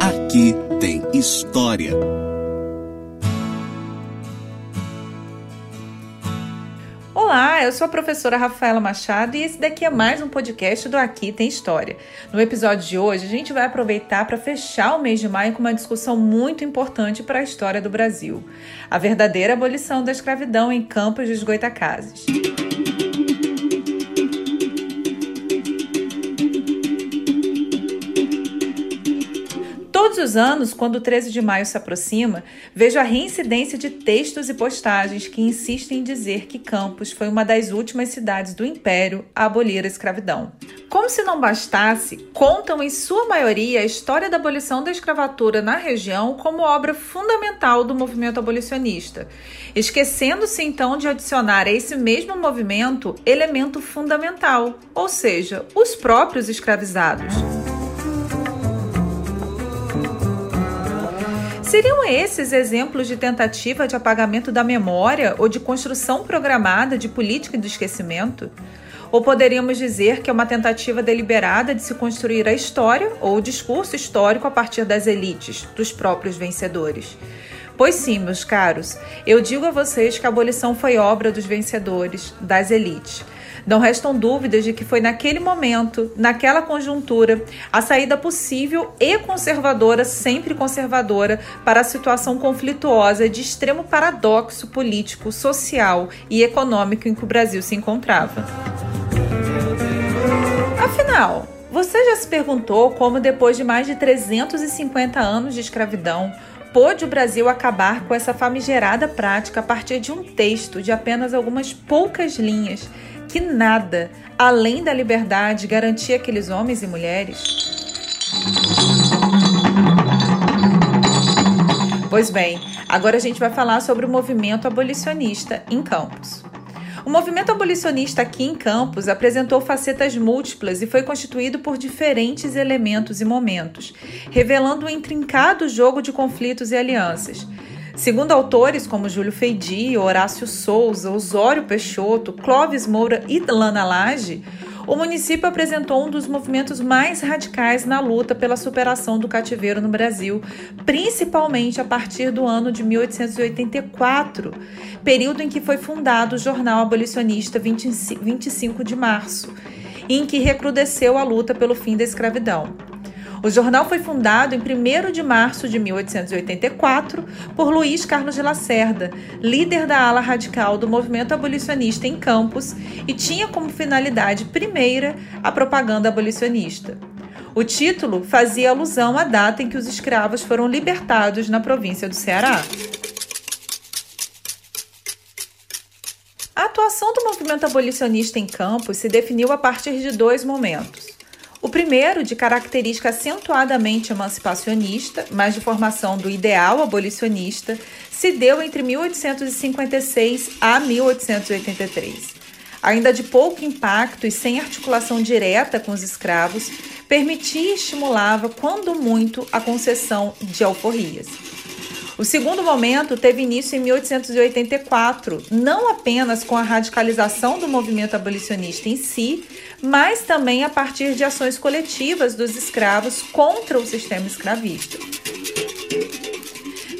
Aqui tem história. Olá, eu sou a professora Rafaela Machado e esse daqui é mais um podcast do Aqui Tem História. No episódio de hoje, a gente vai aproveitar para fechar o mês de maio com uma discussão muito importante para a história do Brasil: a verdadeira abolição da escravidão em Campos dos Goitacazes. Os anos, quando o 13 de maio se aproxima, vejo a reincidência de textos e postagens que insistem em dizer que Campos foi uma das últimas cidades do Império a abolir a escravidão. Como se não bastasse, contam em sua maioria a história da abolição da escravatura na região como obra fundamental do movimento abolicionista, esquecendo-se então de adicionar a esse mesmo movimento elemento fundamental, ou seja, os próprios escravizados. Seriam esses exemplos de tentativa de apagamento da memória ou de construção programada de política do esquecimento? Ou poderíamos dizer que é uma tentativa deliberada de se construir a história ou o discurso histórico a partir das elites, dos próprios vencedores? Pois sim, meus caros, eu digo a vocês que a abolição foi obra dos vencedores, das elites. Não restam dúvidas de que foi naquele momento, naquela conjuntura, a saída possível e conservadora, sempre conservadora, para a situação conflituosa de extremo paradoxo político, social e econômico em que o Brasil se encontrava. Afinal, você já se perguntou como, depois de mais de 350 anos de escravidão, pôde o Brasil acabar com essa famigerada prática a partir de um texto de apenas algumas poucas linhas que nada, além da liberdade, garantia aqueles homens e mulheres? Pois bem, agora a gente vai falar sobre o movimento abolicionista em Campos. O movimento abolicionista aqui em Campos apresentou facetas múltiplas e foi constituído por diferentes elementos e momentos, revelando um intrincado jogo de conflitos e alianças. Segundo autores como Júlio Feidi, Horácio Souza, Osório Peixoto, Clóvis Moura e Lana Lage, o município apresentou um dos movimentos mais radicais na luta pela superação do cativeiro no Brasil, principalmente a partir do ano de 1884, período em que foi fundado o jornal abolicionista 25 de março, em que recrudesceu a luta pelo fim da escravidão. O jornal foi fundado em 1 de março de 1884 por Luiz Carlos de Lacerda, líder da ala radical do movimento abolicionista em Campos, e tinha como finalidade primeira a propaganda abolicionista. O título fazia alusão à data em que os escravos foram libertados na província do Ceará. A atuação do movimento abolicionista em Campos se definiu a partir de dois momentos. O primeiro, de característica acentuadamente emancipacionista, mas de formação do ideal abolicionista, se deu entre 1856 a 1883. Ainda de pouco impacto e sem articulação direta com os escravos, permitia e estimulava, quando muito, a concessão de alforrias. O segundo momento teve início em 1884, não apenas com a radicalização do movimento abolicionista em si, mas também a partir de ações coletivas dos escravos contra o sistema escravista.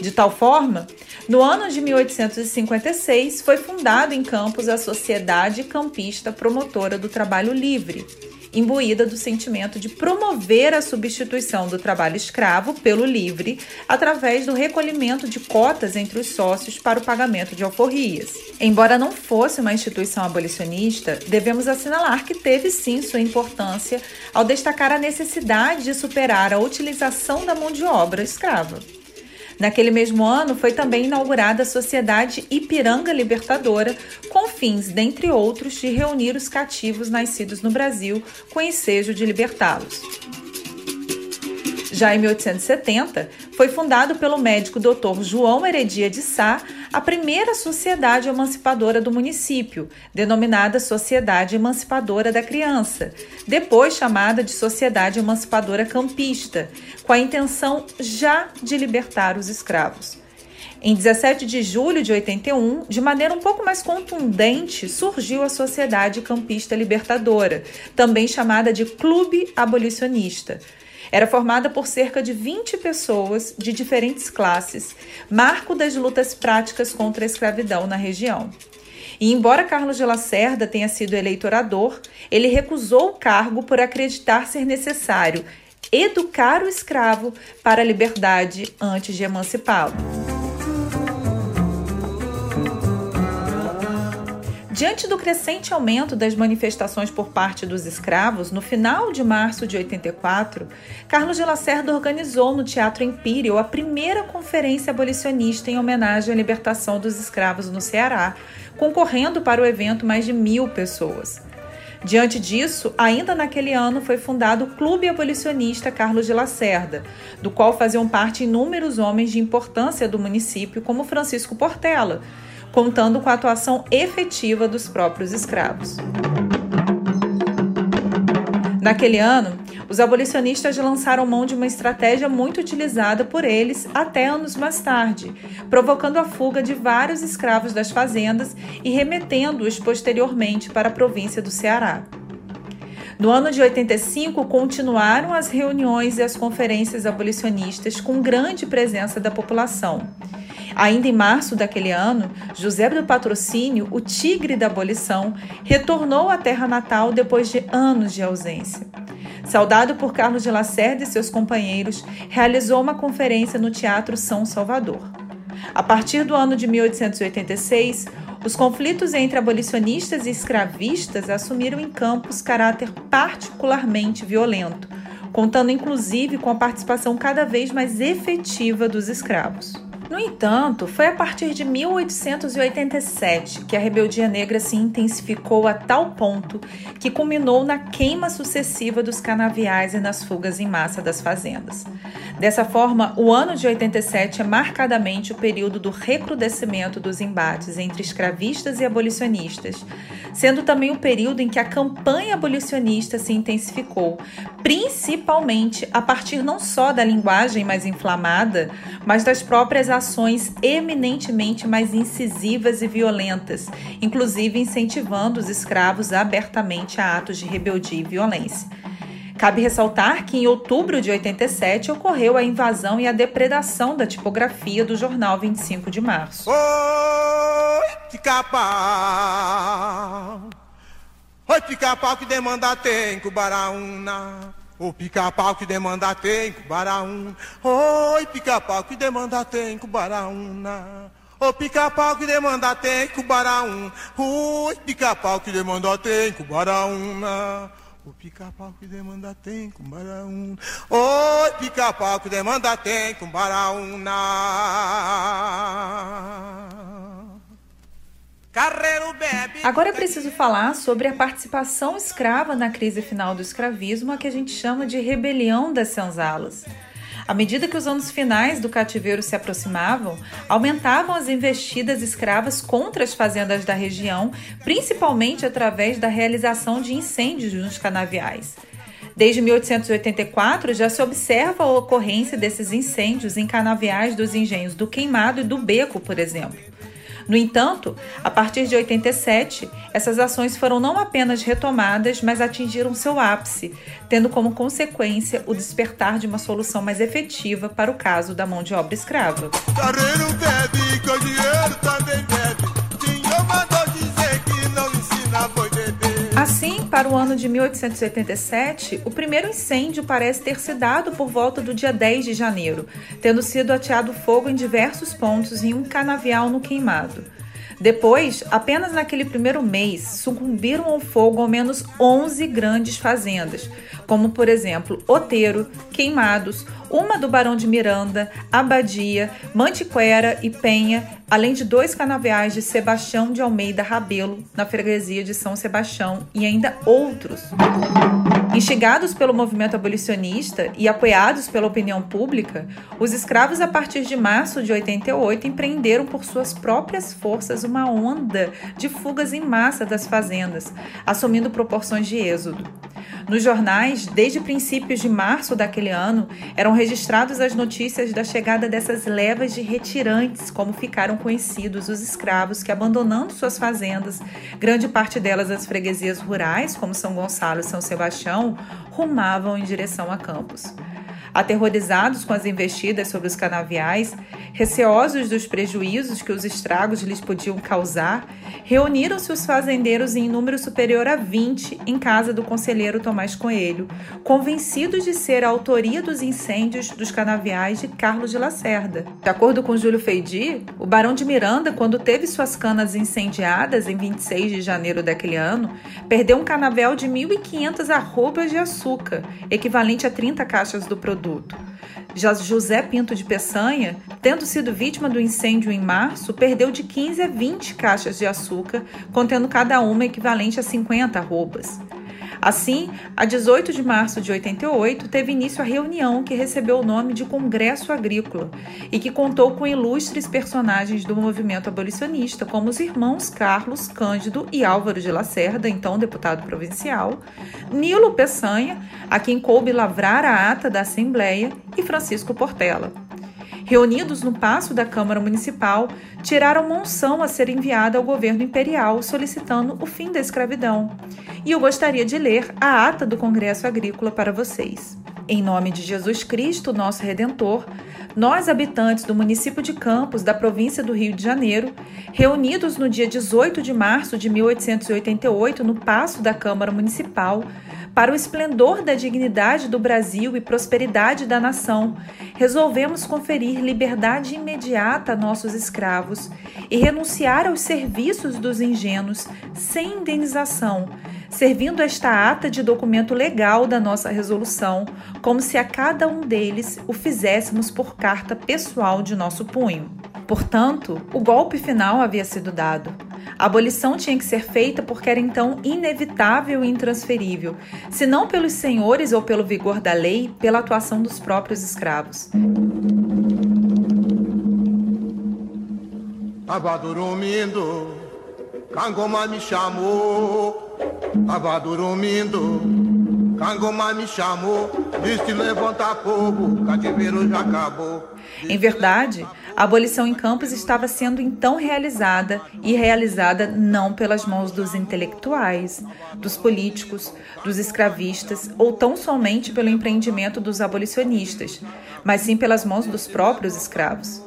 De tal forma, no ano de 1856 foi fundado em Campos a Sociedade Campista Promotora do Trabalho Livre imbuída do sentimento de promover a substituição do trabalho escravo pelo livre através do recolhimento de cotas entre os sócios para o pagamento de alforrias. Embora não fosse uma instituição abolicionista, devemos assinalar que teve sim sua importância ao destacar a necessidade de superar a utilização da mão de obra escrava. Naquele mesmo ano, foi também inaugurada a Sociedade Ipiranga Libertadora, com fins, dentre outros, de reunir os cativos nascidos no Brasil com ensejo de libertá-los. Já em 1870, foi fundado pelo médico Dr. João Heredia de Sá a primeira sociedade emancipadora do município, denominada Sociedade Emancipadora da Criança, depois chamada de Sociedade Emancipadora Campista, com a intenção já de libertar os escravos. Em 17 de julho de 81, de maneira um pouco mais contundente, surgiu a Sociedade Campista Libertadora, também chamada de Clube Abolicionista Era formada por cerca de 20 pessoas de diferentes classes, marco das lutas práticas contra a escravidão na região. E embora Carlos de Lacerda tenha sido eleitorador, ele recusou o cargo por acreditar ser necessário educar o escravo para a liberdade antes de emancipá-lo. Diante do crescente aumento das manifestações por parte dos escravos, no final de março de 84, Carlos de Lacerda organizou no Teatro Empírio a primeira conferência abolicionista em homenagem à libertação dos escravos no Ceará, concorrendo para o evento mais de mil pessoas. Diante disso, ainda naquele ano foi fundado o Clube Abolicionista Carlos de Lacerda, do qual faziam parte inúmeros homens de importância do município, como Francisco Portela, contando com a atuação efetiva dos próprios escravos. Naquele ano, os abolicionistas lançaram mão de uma estratégia muito utilizada por eles até anos mais tarde, provocando a fuga de vários escravos das fazendas e remetendo-os posteriormente para a província do Ceará. No ano de 85, continuaram as reuniões e as conferências abolicionistas com grande presença da população. Ainda em março daquele ano, José do Patrocínio, o tigre da abolição, retornou à terra natal depois de anos de ausência. Saudado por Carlos de Lacerda e seus companheiros, realizou uma conferência no Teatro São Salvador. A partir do ano de 1886, os conflitos entre abolicionistas e escravistas assumiram em Campos caráter particularmente violento, contando inclusive com a participação cada vez mais efetiva dos escravos. No entanto, foi a partir de 1887 que a rebeldia negra se intensificou a tal ponto que culminou na queima sucessiva dos canaviais e nas fugas em massa das fazendas. Dessa forma, o ano de 87 é marcadamente o período do recrudescimento dos embates entre escravistas e abolicionistas, sendo também o período em que a campanha abolicionista se intensificou, principalmente a partir não só da linguagem mais inflamada, mas das próprias ações eminentemente mais incisivas e violentas, inclusive incentivando os escravos abertamente a atos de rebeldia e violência. Cabe ressaltar que em outubro de 87 ocorreu a invasão e a depredação da tipografia do jornal 25 de março. Oi, pica-pau. Oi, pica-pau que demanda tem Cubaraúna. O pica-pau que demanda tem Cubaraúna. Oi, pica-pau que demanda tem Cubaraúna. O pica-pau que demanda tem Cubaraúna. Oi, pica-pau que demanda tem Cubaraúna. O pica-pau que demanda tem com baraúna. Oi, pica-pau que demanda tem com baraúna. Agora é preciso falar sobre a participação escrava na crise final do escravismo, a que a gente chama de rebelião das senzalas. À medida que os anos finais do cativeiro se aproximavam, aumentavam as investidas escravas contra as fazendas da região, principalmente através da realização de incêndios nos canaviais. Desde 1884 já se observa a ocorrência desses incêndios em canaviais dos engenhos do Queimado e do Beco, por exemplo. No entanto, a partir de 87, essas ações foram não apenas retomadas, mas atingiram seu ápice, tendo como consequência o despertar de uma solução mais efetiva para o caso da mão de obra escrava. Assim, para o ano de 1887, o primeiro incêndio parece ter se dado por volta do dia 10 de janeiro, tendo sido ateado fogo em diversos pontos em um canavial no queimado. Depois, apenas naquele primeiro mês, sucumbiram ao fogo ao menos 11 grandes fazendas, como por exemplo Oteiro, Queimados, uma do Barão de Miranda, Abadia, Mantiquera e Penha, além de dois canaviais de Sebastião de Almeida Rabelo, na freguesia de São Sebastião, e ainda outros. Instigados pelo movimento abolicionista e apoiados pela opinião pública, os escravos, a partir de março de 88, empreenderam por suas próprias forças uma onda de fugas em massa das fazendas, assumindo proporções de êxodo. Nos jornais, desde princípios de março daquele ano, eram registradas as notícias da chegada dessas levas de retirantes, como ficaram conhecidos os escravos que, abandonando suas fazendas, grande parte delas as freguesias rurais, como São Gonçalo e São Sebastião, rumavam em direção a Campos. Aterrorizados com as investidas sobre os canaviais, receosos dos prejuízos que os estragos lhes podiam causar, reuniram-se os fazendeiros em número superior a 20 em casa do conselheiro Tomás Coelho, convencidos de ser a autoria dos incêndios dos canaviais de Carlos de Lacerda. De acordo com Júlio Feidi, o barão de Miranda, quando teve suas canas incendiadas em 26 de janeiro daquele ano, perdeu um canavial de 1.500 arrobas de açúcar, equivalente a 30 caixas do produto José Pinto de Peçanha, tendo sido vítima do incêndio em março, perdeu de 15 a 20 caixas de açúcar, contendo cada uma equivalente a 50 arrobas. Assim, a 18 de março de 88, teve início a reunião que recebeu o nome de Congresso Agrícola e que contou com ilustres personagens do movimento abolicionista, como os irmãos Carlos Cândido e Álvaro de Lacerda, então deputado provincial, Nilo Peçanha, a quem coube lavrar a ata da Assembleia, e Francisco Portela reunidos no passo da Câmara Municipal, tiraram monção a ser enviada ao governo imperial solicitando o fim da escravidão. E eu gostaria de ler a ata do Congresso Agrícola para vocês. Em nome de Jesus Cristo, nosso Redentor, nós, habitantes do município de Campos, da província do Rio de Janeiro, reunidos no dia 18 de março de 1888 no Paço da Câmara Municipal, para o esplendor da dignidade do Brasil e prosperidade da nação, resolvemos conferir liberdade imediata a nossos escravos e renunciar aos serviços dos ingênuos sem indenização, servindo esta ata de documento legal da nossa resolução, como se a cada um deles o fizéssemos por carta pessoal de nosso punho. Portanto, o golpe final havia sido dado. A abolição tinha que ser feita porque era então inevitável e intransferível, se não pelos senhores ou pelo vigor da lei, pela atuação dos próprios escravos. Tava dormindo, Cangoma me chamou. Tava dormindo, Cangoma me chamou. Disse levanta fogo, cativeiro já acabou. Em verdade, a abolição em Campos estava sendo então realizada e realizada não pelas mãos dos intelectuais, dos políticos, dos escravistas ou tão somente pelo empreendimento dos abolicionistas, mas sim pelas mãos dos próprios escravos.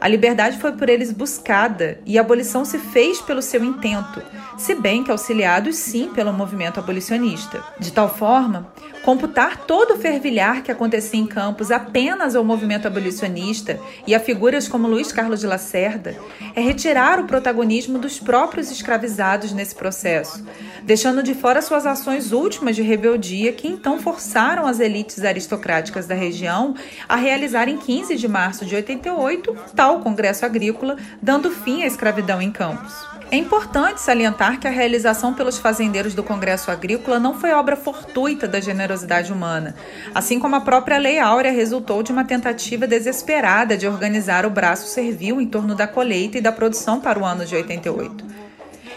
A liberdade foi por eles buscada e a abolição se fez pelo seu intento, se bem que auxiliados sim pelo movimento abolicionista. De tal forma, computar todo o fervilhar que acontecia em Campos apenas ao movimento abolicionista e a figuras como Luiz Carlos de Lacerda é retirar o protagonismo dos próprios escravizados nesse processo, deixando de fora suas ações últimas de rebeldia que então forçaram as elites aristocráticas da região a realizar em 15 de março de 88 tal Congresso Agrícola, dando fim à escravidão em Campos. É importante salientar que a realização pelos fazendeiros do Congresso Agrícola não foi obra fortuita da generosidade humana, assim como a própria Lei Áurea resultou de uma tentativa desesperada de organizar o braço servil em torno da colheita e da produção para o ano de 88.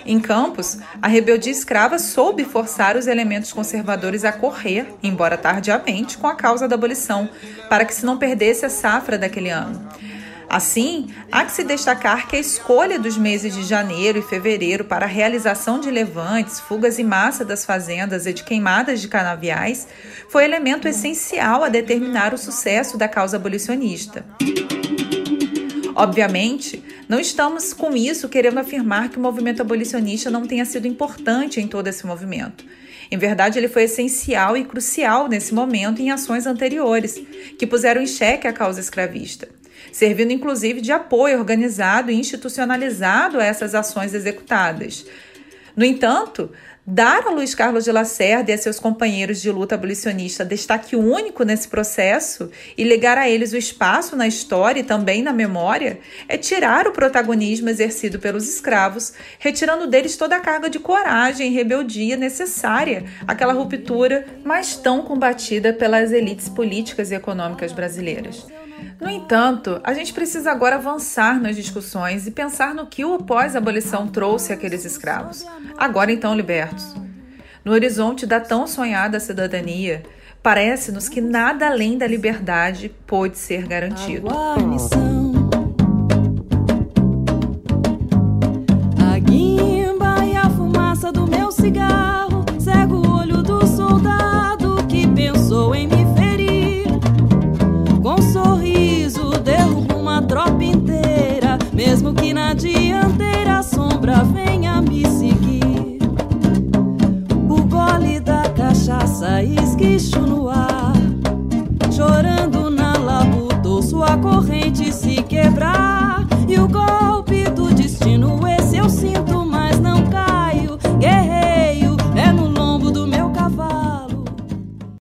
Em Campos, a rebeldia escrava soube forçar os elementos conservadores a correr, embora tardiamente, com a causa da abolição, para que se não perdesse a safra daquele ano. Assim, há que se destacar que a escolha dos meses de janeiro e fevereiro para a realização de levantes, fugas em massa das fazendas e de queimadas de canaviais foi elemento essencial a determinar o sucesso da causa abolicionista. Obviamente, não estamos com isso querendo afirmar que o movimento abolicionista não tenha sido importante em todo esse movimento. Em verdade, ele foi essencial e crucial nesse momento em ações anteriores, que puseram em xeque a causa escravista servindo inclusive de apoio organizado e institucionalizado a essas ações executadas. No entanto, dar a Luiz Carlos de Lacerda e a seus companheiros de luta abolicionista destaque único nesse processo e ligar a eles o espaço na história e também na memória é tirar o protagonismo exercido pelos escravos, retirando deles toda a carga de coragem e rebeldia necessária àquela ruptura mais tão combatida pelas elites políticas e econômicas brasileiras. No entanto, a gente precisa agora avançar nas discussões e pensar no que o pós-abolição trouxe àqueles escravos, agora então libertos. No horizonte da tão sonhada cidadania, parece-nos que nada além da liberdade pôde ser garantido. derruba uma tropa inteira. Mesmo que na dianteira a sombra venha me seguir. O gole da cachaça esquixo no ar. Chorando na labuta, sua corrente se quebrar.